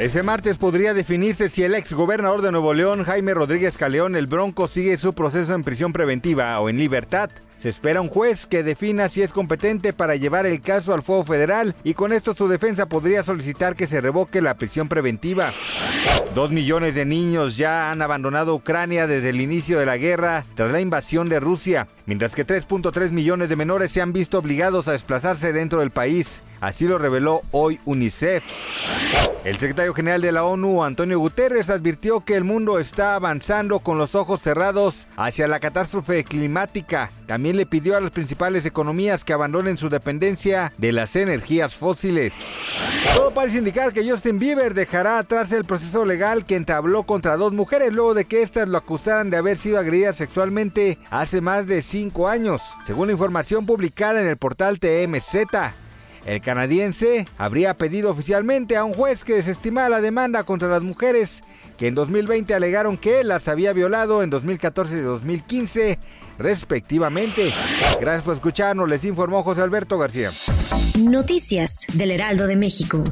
Ese martes podría definirse si el ex gobernador de Nuevo León, Jaime Rodríguez Caleón, el Bronco, sigue su proceso en prisión preventiva o en libertad. Se espera un juez que defina si es competente para llevar el caso al fuego federal y con esto su defensa podría solicitar que se revoque la prisión preventiva. Dos millones de niños ya han abandonado Ucrania desde el inicio de la guerra tras la invasión de Rusia, mientras que 3.3 millones de menores se han visto obligados a desplazarse dentro del país. Así lo reveló hoy UNICEF. El general de la ONU, Antonio Guterres, advirtió que el mundo está avanzando con los ojos cerrados hacia la catástrofe climática. También le pidió a las principales economías que abandonen su dependencia de las energías fósiles. Todo parece indicar que Justin Bieber dejará atrás el proceso legal que entabló contra dos mujeres luego de que éstas lo acusaran de haber sido agredidas sexualmente hace más de cinco años, según la información publicada en el portal TMZ. El canadiense habría pedido oficialmente a un juez que desestimara la demanda contra las mujeres que en 2020 alegaron que él las había violado en 2014 y 2015 respectivamente. Gracias por escucharnos, les informó José Alberto García. Noticias del Heraldo de México.